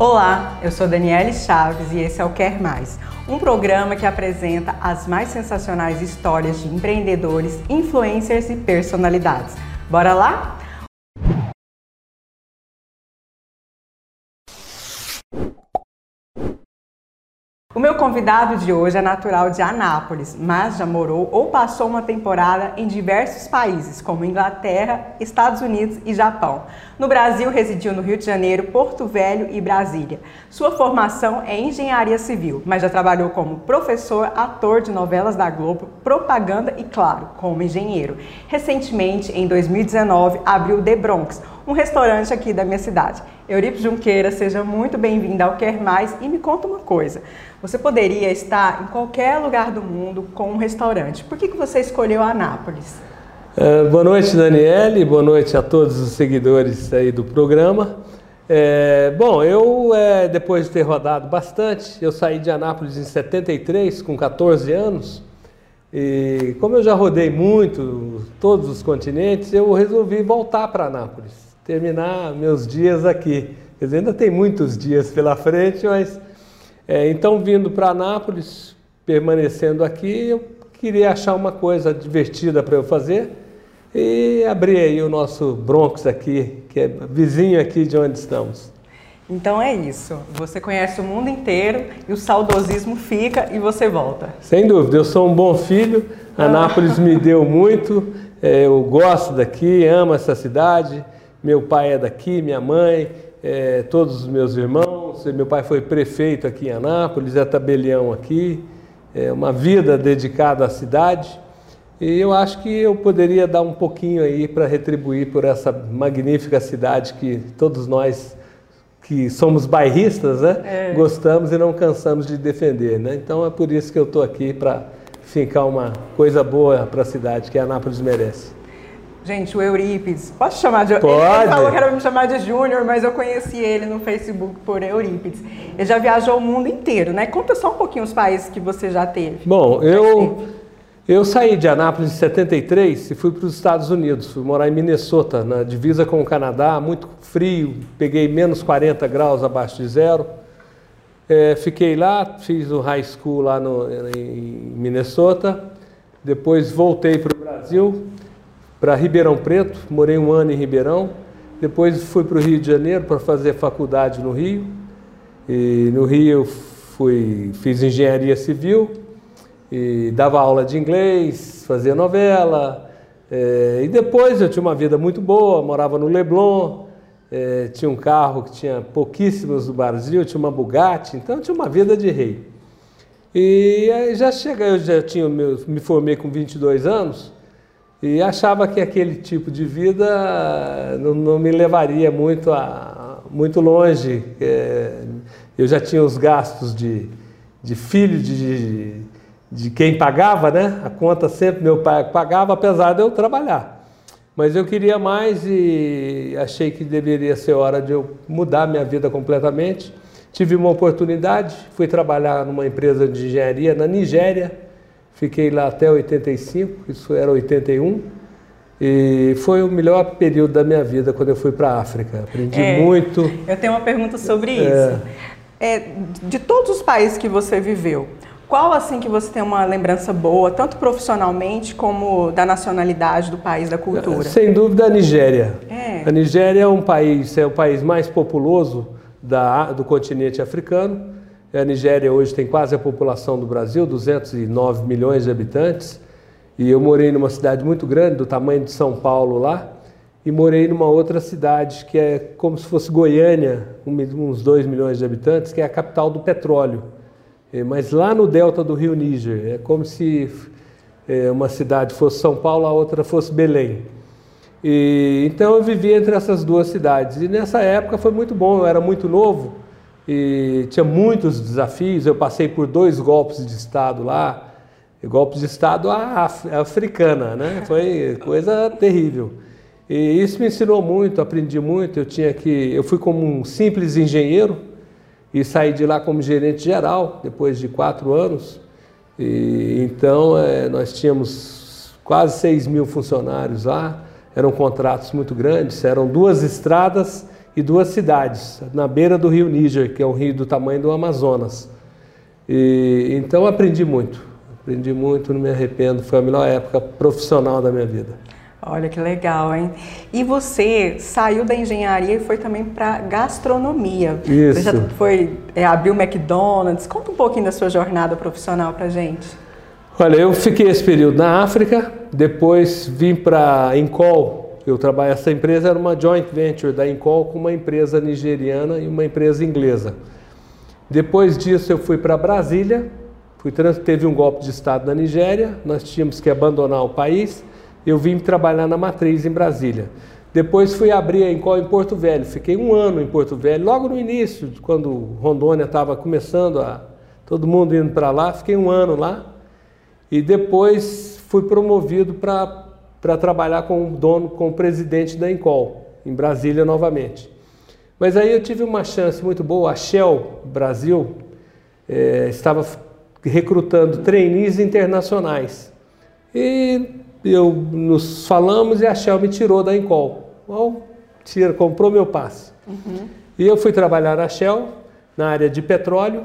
Olá, eu sou Daniele Chaves e esse é o Quer Mais, um programa que apresenta as mais sensacionais histórias de empreendedores, influencers e personalidades. Bora lá? O meu convidado de hoje é natural de Anápolis, mas já morou ou passou uma temporada em diversos países, como Inglaterra, Estados Unidos e Japão. No Brasil, residiu no Rio de Janeiro, Porto Velho e Brasília. Sua formação é engenharia civil, mas já trabalhou como professor, ator de novelas da Globo, propaganda e, claro, como engenheiro. Recentemente, em 2019, abriu The Bronx, um restaurante aqui da minha cidade. Eurípides Junqueira, seja muito bem-vinda ao Quer Mais e me conta uma coisa. Você poderia estar em qualquer lugar do mundo com um restaurante. Por que, que você escolheu Anápolis? Uh, boa noite, Daniele. Boa noite a todos os seguidores aí do programa. É, bom, eu, é, depois de ter rodado bastante, eu saí de Anápolis em 73, com 14 anos. E como eu já rodei muito, todos os continentes, eu resolvi voltar para Anápolis, terminar meus dias aqui. Quer dizer, ainda tem muitos dias pela frente, mas é, então vindo para Anápolis, permanecendo aqui, eu queria achar uma coisa divertida para eu fazer e abri aí o nosso Bronx aqui, que é vizinho aqui de onde estamos. Então é isso. Você conhece o mundo inteiro e o saudosismo fica e você volta. Sem dúvida, eu sou um bom filho. Anápolis me deu muito. É, eu gosto daqui, amo essa cidade. Meu pai é daqui, minha mãe, é, todos os meus irmãos. Meu pai foi prefeito aqui em Anápolis, é tabelião aqui. É uma vida dedicada à cidade. E eu acho que eu poderia dar um pouquinho aí para retribuir por essa magnífica cidade que todos nós que somos bairristas, né, é. gostamos e não cansamos de defender, né? Então é por isso que eu estou aqui para fincar uma coisa boa para a cidade que a Anápolis merece. Gente, o Eurípides, posso chamar de Pode. Ele falou que era me chamar de Júnior, mas eu conheci ele no Facebook por Eurípides. Ele já viajou o mundo inteiro, né? Conta só um pouquinho os países que você já teve. Bom, eu eu saí de Anápolis em 73 e fui para os Estados Unidos. Fui morar em Minnesota, na divisa com o Canadá, muito frio, peguei menos 40 graus abaixo de zero. É, fiquei lá, fiz o high school lá no, em Minnesota. Depois voltei para o Brasil, para Ribeirão Preto, morei um ano em Ribeirão. Depois fui para o Rio de Janeiro para fazer faculdade no Rio. E no Rio fui, fiz engenharia civil e dava aula de inglês, fazia novela. É, e depois eu tinha uma vida muito boa, morava no Leblon, é, tinha um carro que tinha pouquíssimos do Brasil, tinha uma Bugatti, então tinha uma vida de rei. E aí já chega, eu já tinha me formei com 22 anos e achava que aquele tipo de vida não, não me levaria muito a, muito longe. É, eu já tinha os gastos de, de filho, de, de quem pagava, né? A conta sempre meu pai pagava, apesar de eu trabalhar. Mas eu queria mais e achei que deveria ser hora de eu mudar minha vida completamente. Tive uma oportunidade, fui trabalhar numa empresa de engenharia na Nigéria. Fiquei lá até 85, isso era 81. E foi o melhor período da minha vida quando eu fui para a África. Aprendi é, muito. Eu tenho uma pergunta sobre é. isso. É, de todos os países que você viveu, qual assim que você tem uma lembrança boa, tanto profissionalmente como da nacionalidade do país, da cultura? Sem dúvida a Nigéria. É. A Nigéria é um país, é o país mais populoso da, do continente africano. A Nigéria hoje tem quase a população do Brasil, 209 milhões de habitantes. E eu morei numa cidade muito grande, do tamanho de São Paulo lá, e morei numa outra cidade que é como se fosse Goiânia, uns 2 milhões de habitantes, que é a capital do petróleo. É, mas lá no delta do rio Níger, é como se é, uma cidade fosse São Paulo, a outra fosse Belém. E, então eu vivi entre essas duas cidades. E nessa época foi muito bom, eu era muito novo e tinha muitos desafios. Eu passei por dois golpes de Estado lá, golpes de Estado africana, né? Foi coisa terrível. E isso me ensinou muito, aprendi muito. Eu tinha que, eu fui como um simples engenheiro e saí de lá como gerente geral depois de quatro anos. E, então é, nós tínhamos quase 6 mil funcionários lá, eram contratos muito grandes, eram duas estradas e duas cidades, na beira do rio Níger, que é um rio do tamanho do Amazonas. E, então aprendi muito, aprendi muito, não me arrependo, foi a melhor época profissional da minha vida. Olha que legal, hein? E você saiu da engenharia e foi também para gastronomia. Isso. Você já foi é, abriu o McDonald's. Conta um pouquinho da sua jornada profissional para gente. Olha, eu fiquei esse período na África, depois vim para Incol. Eu trabalho essa empresa era uma joint venture da Incol com uma empresa nigeriana e uma empresa inglesa. Depois disso eu fui para Brasília, fui teve um golpe de estado na Nigéria, nós tínhamos que abandonar o país eu vim trabalhar na matriz em Brasília. Depois fui abrir a Encol em Porto Velho. Fiquei um ano em Porto Velho, logo no início, quando Rondônia estava começando a todo mundo indo para lá, fiquei um ano lá. E depois fui promovido para trabalhar com o dono, com o presidente da Encol, em Brasília novamente. Mas aí eu tive uma chance muito boa. A Shell Brasil é, estava recrutando trainees internacionais. E eu nos falamos e a Shell me tirou da Encol. Bom, tira, comprou meu passe. Uhum. E eu fui trabalhar na Shell, na área de petróleo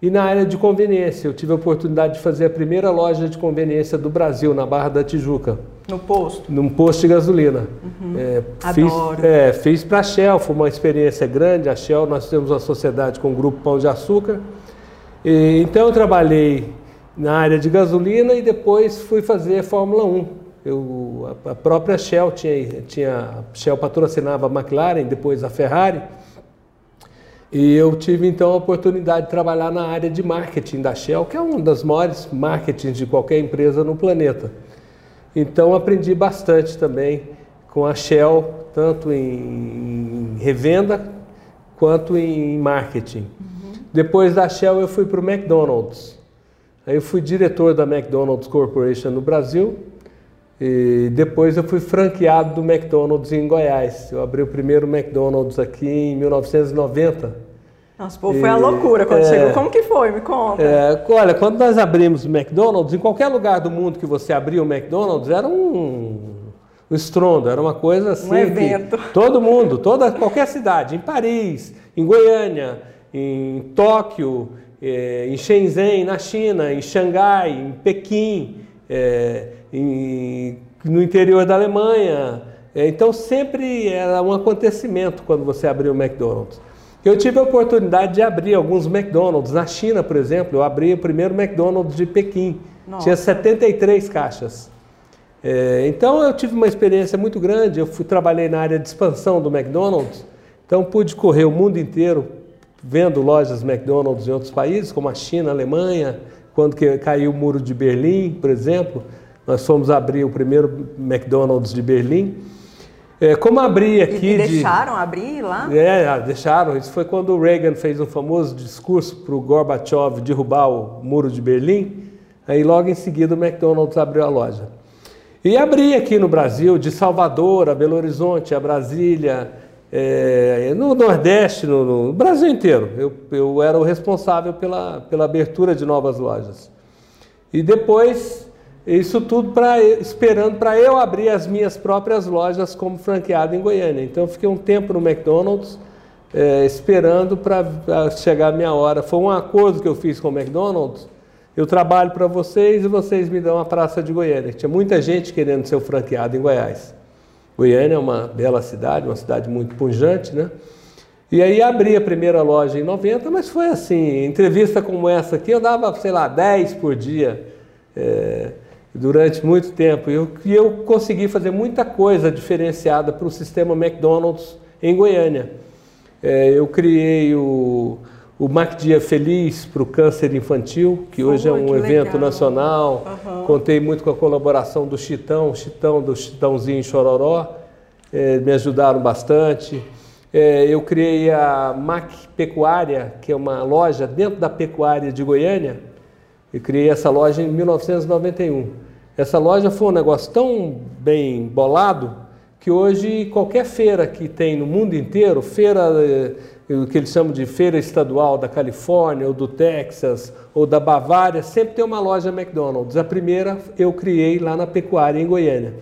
e na área de conveniência. Eu tive a oportunidade de fazer a primeira loja de conveniência do Brasil, na Barra da Tijuca. No posto? Num posto de gasolina. Uhum. É, Adoro. Fiz, é, fiz para a Shell, foi uma experiência grande. A Shell, nós temos uma sociedade com o Grupo Pão de Açúcar. E, então eu trabalhei na área de gasolina e depois fui fazer Fórmula 1. Eu, a, própria Shell tinha, tinha a Shell patrocinava a McLaren, depois a Ferrari. E eu tive então a oportunidade de trabalhar na área de marketing da Shell, que é uma das maiores marketing de qualquer empresa no planeta. Então aprendi bastante também com a Shell, tanto em, em revenda quanto em marketing. Uhum. Depois da Shell eu fui para o McDonald's. Aí eu fui diretor da McDonald's Corporation no Brasil e depois eu fui franqueado do McDonald's em Goiás. Eu abri o primeiro McDonald's aqui em 1990. Nossa, pô, foi a loucura quando é, chegou. Como que foi? Me conta. É, olha, quando nós abrimos o McDonald's, em qualquer lugar do mundo que você abria o McDonald's, era um, um estrondo, era uma coisa assim. Um evento. todo mundo, toda, qualquer cidade, em Paris, em Goiânia, em Tóquio, é, em Shenzhen, na China, em Xangai, em Pequim, é, em, no interior da Alemanha. É, então sempre era um acontecimento quando você abriu o McDonald's. Eu tive a oportunidade de abrir alguns McDonald's. Na China, por exemplo, eu abri o primeiro McDonald's de Pequim. Nossa. Tinha 73 caixas. É, então eu tive uma experiência muito grande. Eu fui, trabalhei na área de expansão do McDonald's. Então pude correr o mundo inteiro vendo lojas McDonald's em outros países, como a China, a Alemanha, quando caiu o muro de Berlim, por exemplo, nós fomos abrir o primeiro McDonald's de Berlim. É, como abrir aqui. E deixaram de... abrir lá? É, ah, deixaram. Isso foi quando o Reagan fez um famoso discurso para o Gorbachev derrubar o muro de Berlim. Aí logo em seguida o McDonald's abriu a loja. E abri aqui no Brasil, de Salvador a Belo Horizonte, a Brasília, é, no Nordeste, no, no, Brasil inteiro, eu, eu era o responsável pela, pela abertura de novas lojas. E depois, isso tudo pra, esperando para eu abrir as minhas próprias lojas como franqueado em Goiânia. Então, eu fiquei um tempo no McDonald's, é, esperando para chegar a minha hora. Foi um acordo que eu fiz com o McDonald's. Eu trabalho para vocês e vocês me dão a praça de Goiânia. Tinha muita gente querendo ser franqueado em Goiás. Goiânia é uma bela cidade, uma cidade muito pujante, né? E aí abri a primeira loja em 90, mas foi assim, entrevista como essa aqui, eu dava, sei lá, 10 por dia, é, durante muito tempo. E eu, eu consegui fazer muita coisa diferenciada para o sistema McDonald's em Goiânia. É, eu criei o, o Mac Dia Feliz para o câncer infantil, que hoje é um evento legal. nacional. Uhum. Contei muito com a colaboração do Chitão, Chitão do Chitãozinho Chororó, é, me ajudaram bastante. É, eu criei a Mac Pecuária, que é uma loja dentro da pecuária de Goiânia. Eu criei essa loja em 1991. Essa loja foi um negócio tão bem bolado que hoje qualquer feira que tem no mundo inteiro, feira eh, o que eles chamam de feira estadual da Califórnia, ou do Texas, ou da Bavária, sempre tem uma loja McDonald's. A primeira eu criei lá na pecuária em Goiânia.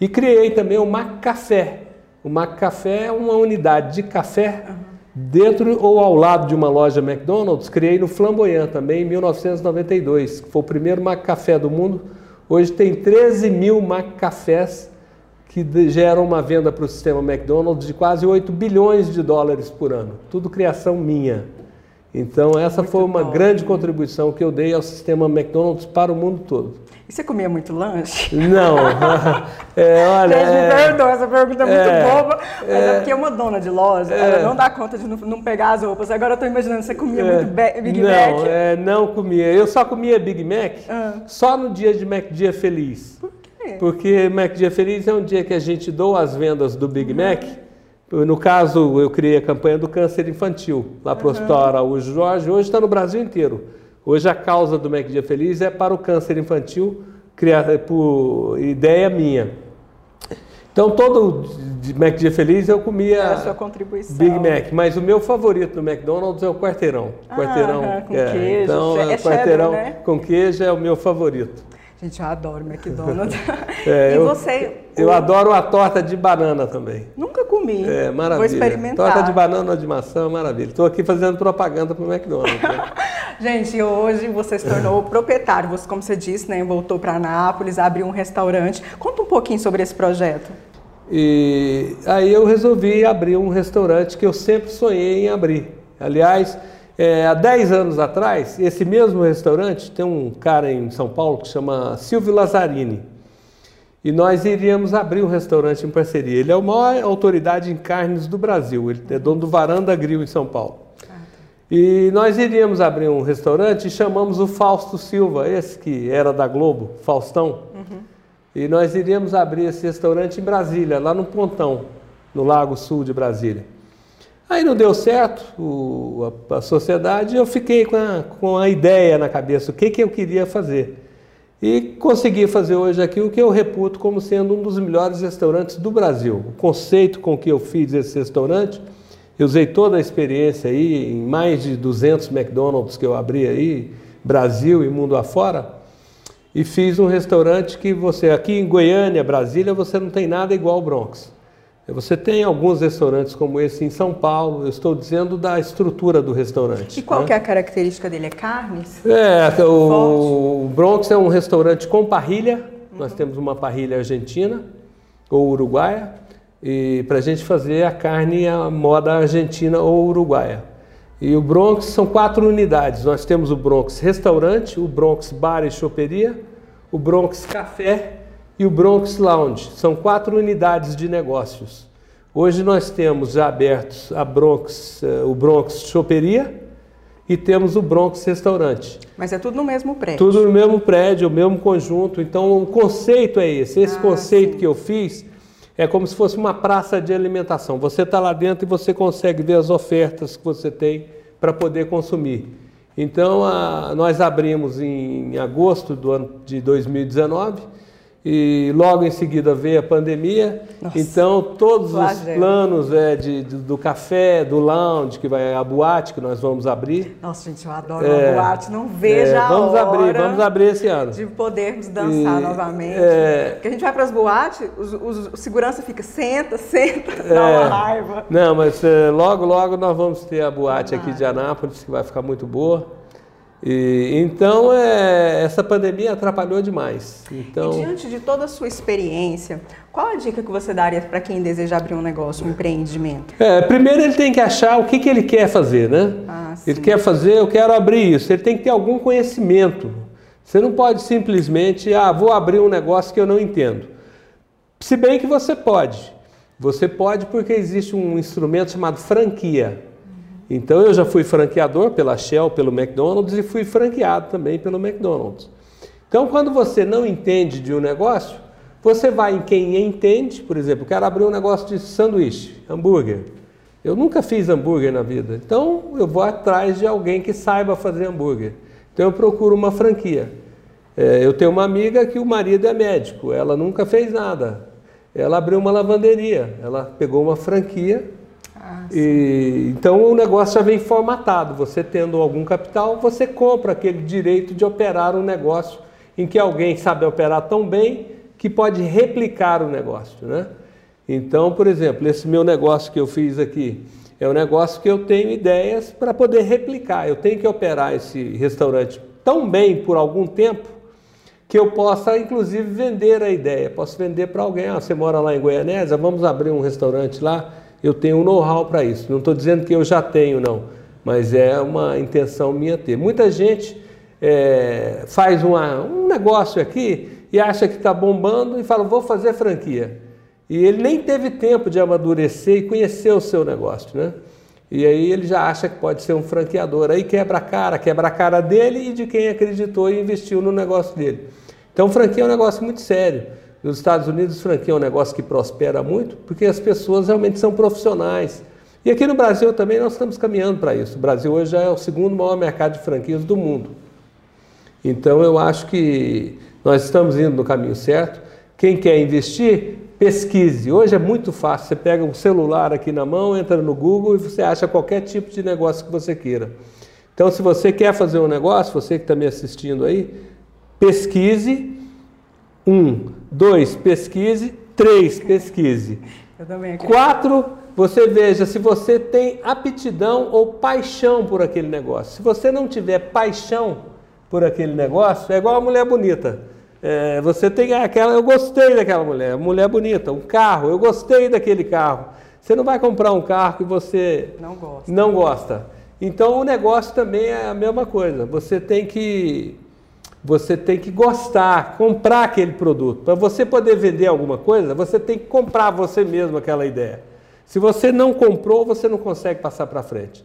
E criei também o Mac Café, O McCafé é uma unidade de café dentro ou ao lado de uma loja McDonald's. Criei no Flamboyant também em 1992, que foi o primeiro McCafé do mundo. Hoje tem 13 mil McCafés que geram uma venda para o sistema McDonald's de quase 8 bilhões de dólares por ano. Tudo criação minha. Então, essa muito foi uma bom. grande contribuição que eu dei ao sistema McDonald's para o mundo todo. E você comia muito lanche? Não. é, olha, Gente, me é, perdoa, essa pergunta é, muito é, boba, mas é, é, porque uma dona de loja, é, ela não dá conta de não, não, pegar as roupas. Agora eu estou imaginando, você comia é, muito Big não, Mac? Não, é, não comia. Eu só comia Big Mac ah. só no dia de Mac Dia Feliz. Quê? Porque Mac Dia Feliz é um dia que a gente doa as vendas do Big uhum. Mac no caso, eu criei a campanha do câncer infantil lá para o uhum. Hospital Araújo Jorge. Hoje está no Brasil inteiro. Hoje a causa do Mac Dia Feliz é para o câncer infantil, criada por ideia minha. Então, todo Mac Dia Feliz eu comia é a sua contribuição. Big Mac, mas o meu favorito no McDonald's é o quarteirão. Ah, quarteirão com é, queijo. Então, é quarteirão cheddar, né? com queijo é o meu favorito. Gente, eu adoro McDonald's. É, e eu, você? Eu o... adoro a torta de banana também. Nunca comi. É, maravilha. Vou experimentar. Torta de banana ou de maçã, maravilha. Estou aqui fazendo propaganda para o McDonald's. Né? Gente, hoje você se tornou proprietário. Você, como você disse, né, voltou para Anápolis, abriu um restaurante. Conta um pouquinho sobre esse projeto. E aí eu resolvi abrir um restaurante que eu sempre sonhei em abrir. Aliás, é, há 10 anos atrás, esse mesmo restaurante, tem um cara em São Paulo que chama Silvio Lazzarini. E nós iríamos abrir um restaurante em parceria. Ele é a maior autoridade em carnes do Brasil. Ele é dono do Varanda Grill em São Paulo. E nós iríamos abrir um restaurante e chamamos o Fausto Silva, esse que era da Globo, Faustão. Uhum. E nós iríamos abrir esse restaurante em Brasília, lá no Pontão, no Lago Sul de Brasília. Aí não deu certo o, a, a, sociedade, eu fiquei com a, com a ideia na cabeça, o que, que eu queria fazer. E consegui fazer hoje aqui o que eu reputo como sendo um dos melhores restaurantes do Brasil. O conceito com que eu fiz esse restaurante, eu usei toda a experiência aí, em mais de 200 McDonald's que eu abri aí, Brasil e mundo afora, e fiz um restaurante que você, aqui em Goiânia, Brasília, você não tem nada igual ao Bronx. Você tem alguns restaurantes como esse em São Paulo, eu estou dizendo da estrutura do restaurante. E qual né? que é a característica dele? É carnes? É, o, o Bronx é um restaurante com parrilha, uhum. nós temos uma parrilha argentina ou uruguaia, e para a gente fazer a carne a moda argentina ou uruguaia. E o Bronx são quatro unidades, nós temos o Bronx restaurante, o Bronx bar e choperia, o Bronx café e o Bronx Lounge. São quatro unidades de negócios. Hoje nós temos já abertos a Bronx, uh, o Bronx Choperia e temos o Bronx Restaurante. Mas é tudo no mesmo prédio? Tudo no mesmo prédio, o mesmo conjunto. Então o conceito é esse. Esse ah, conceito sim. que eu fiz é como se fosse uma praça de alimentação. Você está lá dentro e você consegue ver as ofertas que você tem para poder consumir. Então a, nós abrimos em agosto do ano de 2019 e logo em seguida veio a pandemia. Nossa, então todos os planos é, de, de, do café, do lounge, que vai a boate que nós vamos abrir. Nossa, gente, eu adoro é, a boate, não vejo é, a vamos hora abrir, vamos abrir esse ano. De podermos dançar e, novamente. É, Porque a gente vai para as boates, os, os, o segurança fica, senta, senta, dá uma é. raiva. Não, mas é, logo, logo nós vamos ter a boate ah, aqui de Anápolis, que vai ficar muito boa. E, então, é, essa pandemia atrapalhou demais. Então... E diante de toda a sua experiência, qual a dica que você daria para quem deseja abrir um negócio, um empreendimento? É, primeiro ele tem que achar o que, que ele quer fazer, né? Ah, ele quer fazer, eu quero abrir isso. Ele tem que ter algum conhecimento. Você não pode simplesmente, ah, vou abrir um negócio que eu não entendo. Se bem que você pode. Você pode porque existe um instrumento chamado franquia. Então eu já fui franqueador pela Shell, pelo McDonald's e fui franqueado também pelo McDonald's. Então quando você não entende de um negócio, você vai em quem entende, por exemplo, quero abrir um negócio de sanduíche, hambúrguer. Eu nunca fiz hambúrguer na vida, então eu vou atrás de alguém que saiba fazer hambúrguer. Então eu procuro uma franquia. É, eu tenho uma amiga que o marido é médico, ela nunca fez nada. Ela abriu uma lavanderia, ela pegou uma franquia e, então o negócio já vem formatado. Você tendo algum capital, você compra aquele direito de operar um negócio em que alguém sabe operar tão bem que pode replicar o negócio, né? Então, por exemplo, esse meu negócio que eu fiz aqui é um negócio que eu tenho ideias para poder replicar. Eu tenho que operar esse restaurante tão bem por algum tempo que eu possa, inclusive, vender a ideia. Posso vender para alguém. Ah, você mora lá em Goianésia, vamos abrir um restaurante lá. Eu tenho um know-how para isso. Não estou dizendo que eu já tenho, não, mas é uma intenção minha ter. Muita gente é, faz uma, um negócio aqui e acha que está bombando e fala, vou fazer franquia. E ele nem teve tempo de amadurecer e conhecer o seu negócio, né? E aí ele já acha que pode ser um franqueador. Aí quebra a cara, quebra a cara dele e de quem acreditou e investiu no negócio dele. Então, franquia é um negócio muito sério. Nos Estados Unidos, franquia é um negócio que prospera muito porque as pessoas realmente são profissionais. E aqui no Brasil também nós estamos caminhando para isso. O Brasil hoje já é o segundo maior mercado de franquias do mundo. Então, eu acho que nós estamos indo no caminho certo. Quem quer investir, pesquise. Hoje é muito fácil. Você pega um celular aqui na mão, entra no Google e você acha qualquer tipo de negócio que você queira. Então, se você quer fazer um negócio, você que está me assistindo aí, pesquise. Um, dois, pesquise. Três, pesquise. Eu também Quatro, você veja se você tem aptidão ou paixão por aquele negócio. Se você não tiver paixão por aquele negócio, é igual a mulher bonita. É, você tem aquela, eu gostei daquela mulher, mulher bonita, um carro, eu gostei daquele carro. Você não vai comprar um carro que você não gosta. Não gosta. Então o negócio também é a mesma coisa. Você tem que você tem que gostar, comprar aquele produto. Para você poder vender alguma coisa, você tem que comprar você mesmo aquela ideia. Se você não comprou, você não consegue passar para frente.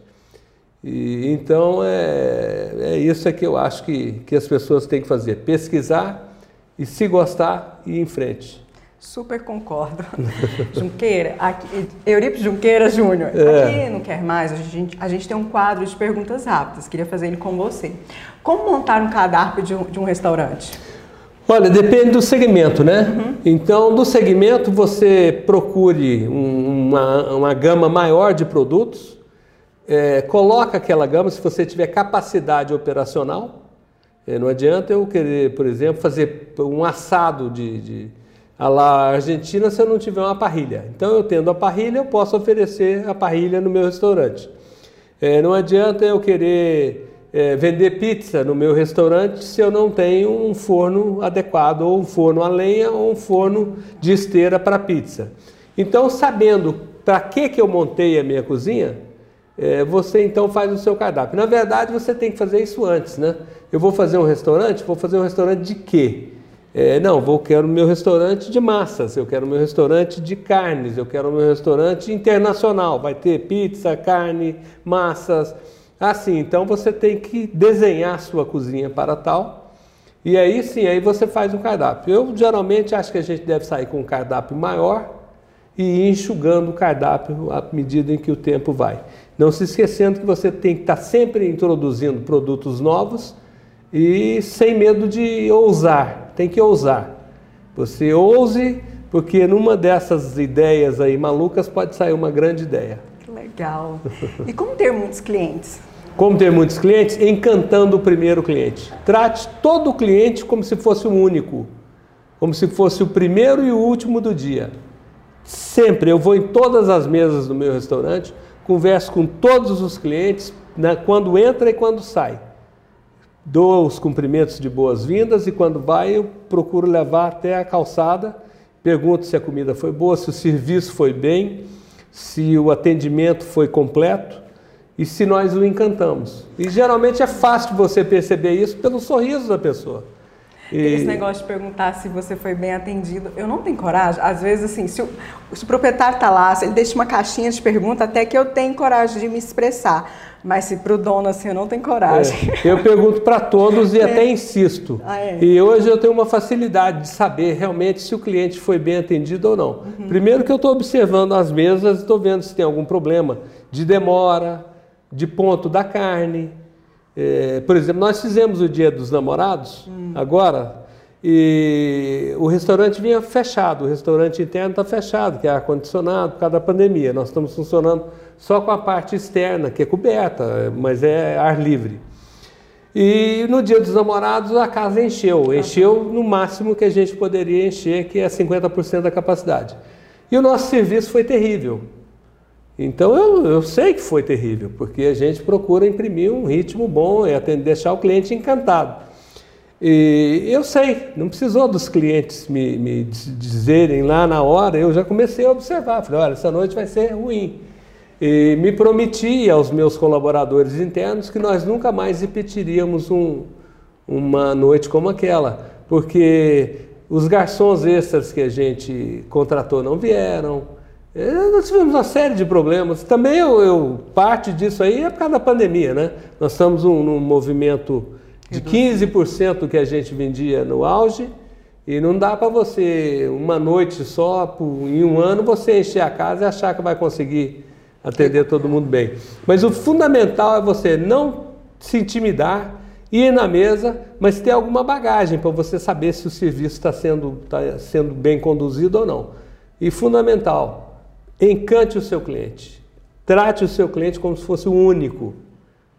E, então é, é isso é que eu acho que, que as pessoas têm que fazer: pesquisar, e se gostar, ir em frente. Super concordo. Junqueira, aqui, Junqueira Júnior, é. aqui não quer mais, a gente, a gente tem um quadro de perguntas rápidas, queria fazer ele com você. Como montar um cardápio de um, de um restaurante? Olha, depende do segmento, né? Uhum. Então, do segmento, você procure um, uma, uma gama maior de produtos, é, coloca aquela gama se você tiver capacidade operacional, é, não adianta eu querer, por exemplo, fazer um assado de, de a lá Argentina se eu não tiver uma parrilha. Então, eu tendo a parrilha, eu posso oferecer a parrilha no meu restaurante. É, não adianta eu querer é, vender pizza no meu restaurante se eu não tenho um forno adequado, ou um forno a lenha, ou um forno de esteira para pizza. Então, sabendo para que, que eu montei a minha cozinha, é, você então faz o seu cardápio. Na verdade, você tem que fazer isso antes, né? Eu vou fazer um restaurante, vou fazer um restaurante de quê? É, não, vou quero meu restaurante de massas, eu quero meu restaurante de carnes, eu quero meu restaurante internacional, vai ter pizza, carne, massas, assim. Então você tem que desenhar a sua cozinha para tal. E aí sim, aí você faz um cardápio. Eu geralmente acho que a gente deve sair com um cardápio maior e ir enxugando o cardápio à medida em que o tempo vai. Não se esquecendo que você tem que estar sempre introduzindo produtos novos e sem medo de ousar. Tem que ousar. Você ouse, porque numa dessas ideias aí malucas pode sair uma grande ideia. Que legal. E como ter muitos clientes? Como ter muitos clientes? Encantando o primeiro cliente. Trate todo o cliente como se fosse o único, como se fosse o primeiro e o último do dia. Sempre, eu vou em todas as mesas do meu restaurante, converso com todos os clientes, né, quando entra e quando sai. Dou os cumprimentos de boas-vindas e quando vai eu procuro levar até a calçada, pergunto se a comida foi boa, se o serviço foi bem, se o atendimento foi completo e se nós o encantamos. E geralmente é fácil você perceber isso pelo sorriso da pessoa. Esse negócio de perguntar se você foi bem atendido, eu não tenho coragem. Às vezes, assim, se o, se o proprietário está lá, se ele deixa uma caixinha de pergunta, até que eu tenho coragem de me expressar. Mas se para o dono, assim, eu não tenho coragem. É, eu pergunto para todos e é. até insisto. Ah, é. E hoje eu tenho uma facilidade de saber realmente se o cliente foi bem atendido ou não. Uhum. Primeiro que eu estou observando as mesas e estou vendo se tem algum problema de demora, de ponto da carne, é, por exemplo, nós fizemos o Dia dos Namorados, hum. agora, e o restaurante vinha fechado, o restaurante interno está fechado, que é ar-condicionado por causa da pandemia. Nós estamos funcionando só com a parte externa, que é coberta, mas é ar livre. E no dia dos namorados a casa encheu, encheu no máximo que a gente poderia encher, que é 50% da capacidade. E o nosso serviço foi terrível. Então eu, eu sei que foi terrível, porque a gente procura imprimir um ritmo bom e atender, deixar o cliente encantado. E eu sei, não precisou dos clientes me, me dizerem lá na hora, eu já comecei a observar. Falei, olha, essa noite vai ser ruim. E me prometi aos meus colaboradores internos que nós nunca mais repetiríamos um, uma noite como aquela, porque os garçons extras que a gente contratou não vieram. É, nós tivemos uma série de problemas. Também eu, eu parte disso aí é por causa da pandemia, né? Nós estamos um, num movimento de 15% que a gente vendia no auge e não dá para você uma noite só, por, em um ano, você encher a casa e achar que vai conseguir atender todo mundo bem. Mas o fundamental é você não se intimidar, ir na mesa, mas ter alguma bagagem para você saber se o serviço está sendo, tá sendo bem conduzido ou não. E fundamental, encante o seu cliente. Trate o seu cliente como se fosse o único.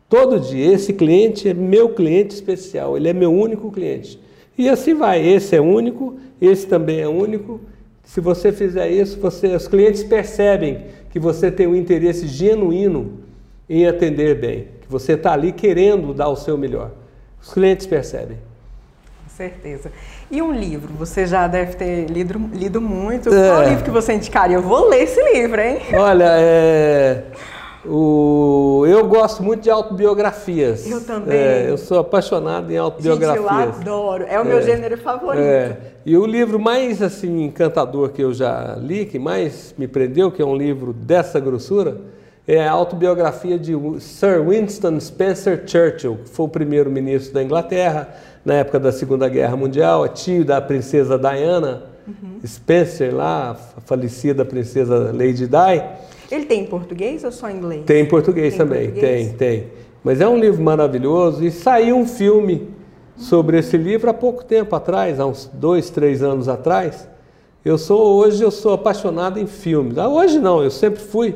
Todo dia, esse cliente é meu cliente especial, ele é meu único cliente. E assim vai, esse é único, esse também é único. Se você fizer isso, você, os clientes percebem que você tem um interesse genuíno em atender bem, que você está ali querendo dar o seu melhor. Os clientes percebem. Certeza. E um livro? Você já deve ter lido, lido muito. É. Qual livro que você indicaria? Eu vou ler esse livro, hein? Olha, é. O, eu gosto muito de autobiografias. Eu também. É, eu sou apaixonado em autobiografias. Gente, eu adoro. É o meu é, gênero favorito. É. E o livro mais assim encantador que eu já li, que mais me prendeu, que é um livro dessa grossura, é a autobiografia de Sir Winston Spencer Churchill, que foi o primeiro-ministro da Inglaterra na época da Segunda Guerra Mundial, é tio da princesa Diana uhum. Spencer, lá, a falecida princesa Lady Di. Ele tem em português ou só em inglês? Tem em português tem também, português? tem, tem. Mas é um livro maravilhoso e saiu um filme sobre esse livro há pouco tempo atrás, há uns dois, três anos atrás. Eu sou hoje eu sou apaixonado em filmes. Ah, hoje não, eu sempre fui,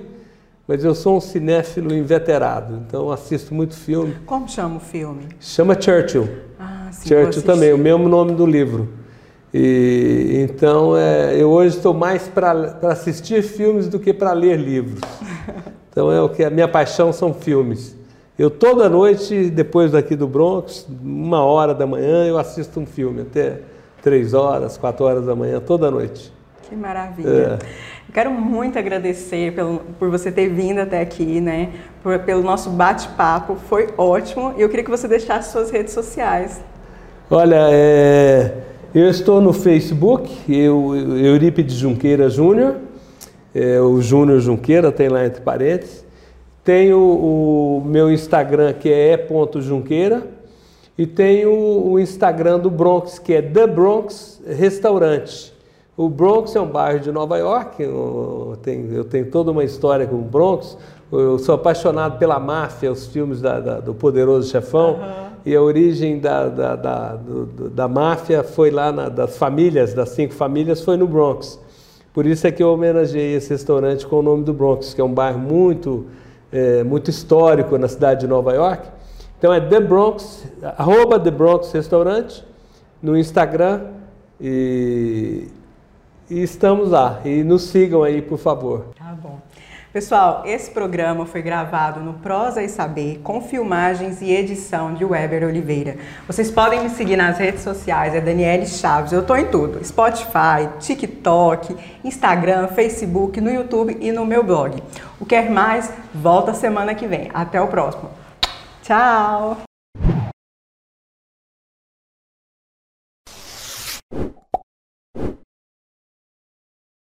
mas eu sou um cinéfilo inveterado, então assisto muito filme. Como chama o filme? Chama Churchill. Ah, sim, Churchill também, o mesmo nome do livro. E, então, é, eu hoje estou mais para assistir filmes do que para ler livros. Então, é o que a minha paixão são filmes. Eu toda noite, depois daqui do Bronx, uma hora da manhã, eu assisto um filme, até três horas, quatro horas da manhã, toda noite. Que maravilha. É. Quero muito agradecer pelo, por você ter vindo até aqui, né? Por, pelo nosso bate-papo, foi ótimo. E eu queria que você deixasse suas redes sociais. Olha, é... Eu estou no Facebook, eu, Eurípides Junqueira Júnior, é, o Júnior Junqueira tem lá entre parênteses. Tenho o meu Instagram que é e.junqueira e tenho o Instagram do Bronx que é The Bronx Restaurante. O Bronx é um bairro de Nova York, eu tenho, eu tenho toda uma história com o Bronx. Eu sou apaixonado pela máfia, os filmes da, da, do Poderoso Chefão. Uhum. E a origem da, da, da, do, da máfia foi lá, na, das famílias, das cinco famílias, foi no Bronx. Por isso é que eu homenageei esse restaurante com o nome do Bronx, que é um bairro muito, é, muito histórico na cidade de Nova York. Então é The Bronx, arroba The Bronx Restaurante, no Instagram. E, e estamos lá. E nos sigam aí, por favor. Tá bom. Pessoal, esse programa foi gravado no Prosa e Saber, com filmagens e edição de Weber Oliveira. Vocês podem me seguir nas redes sociais, é Daniele Chaves, eu tô em tudo: Spotify, TikTok, Instagram, Facebook, no YouTube e no meu blog. O Quer Mais volta semana que vem. Até o próximo. Tchau!